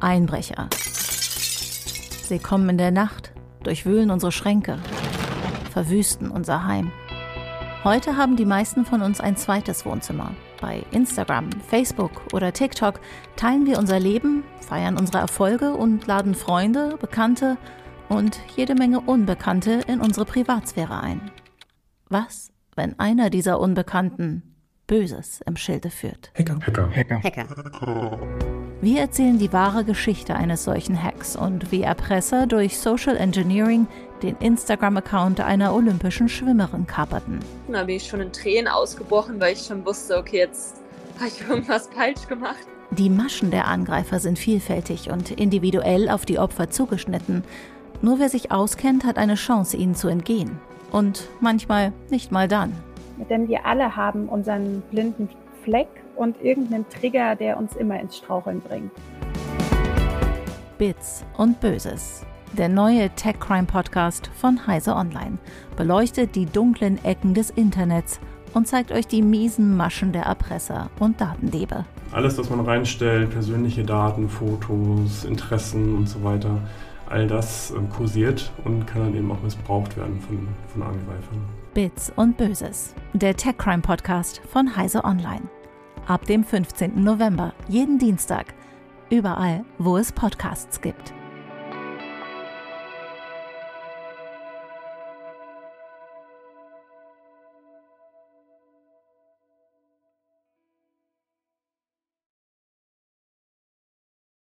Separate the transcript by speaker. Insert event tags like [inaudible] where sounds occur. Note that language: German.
Speaker 1: Einbrecher. Sie kommen in der Nacht, durchwühlen unsere Schränke, verwüsten unser Heim. Heute haben die meisten von uns ein zweites Wohnzimmer. Bei Instagram, Facebook oder TikTok teilen wir unser Leben, feiern unsere Erfolge und laden Freunde, Bekannte und jede Menge Unbekannte in unsere Privatsphäre ein. Was, wenn einer dieser Unbekannten Böses im Schilde führt?
Speaker 2: Hacker.
Speaker 3: Hacker.
Speaker 4: Hacker.
Speaker 3: Hacker.
Speaker 1: Wir erzählen die wahre Geschichte eines solchen Hacks und wie Erpresser durch Social Engineering den Instagram-Account einer olympischen Schwimmerin kaperten.
Speaker 5: Da bin ich schon in Tränen ausgebrochen, weil ich schon wusste, okay, jetzt habe ich [laughs] irgendwas falsch gemacht.
Speaker 1: Die Maschen der Angreifer sind vielfältig und individuell auf die Opfer zugeschnitten. Nur wer sich auskennt, hat eine Chance, ihnen zu entgehen. Und manchmal nicht mal dann.
Speaker 6: Denn wir alle haben unseren blinden Fleck und irgendeinen Trigger, der uns immer ins Straucheln bringt.
Speaker 1: Bits und Böses. Der neue Tech Crime Podcast von Heise Online beleuchtet die dunklen Ecken des Internets und zeigt euch die miesen Maschen der Erpresser und Datendiebe.
Speaker 2: Alles, was man reinstellt, persönliche Daten, Fotos, Interessen und so weiter, all das äh, kursiert und kann dann eben auch missbraucht werden von, von Angreifern.
Speaker 1: Bits und Böses. Der Tech Crime Podcast von Heise Online. Ab dem 15. November, jeden Dienstag. Überall, wo es Podcasts gibt.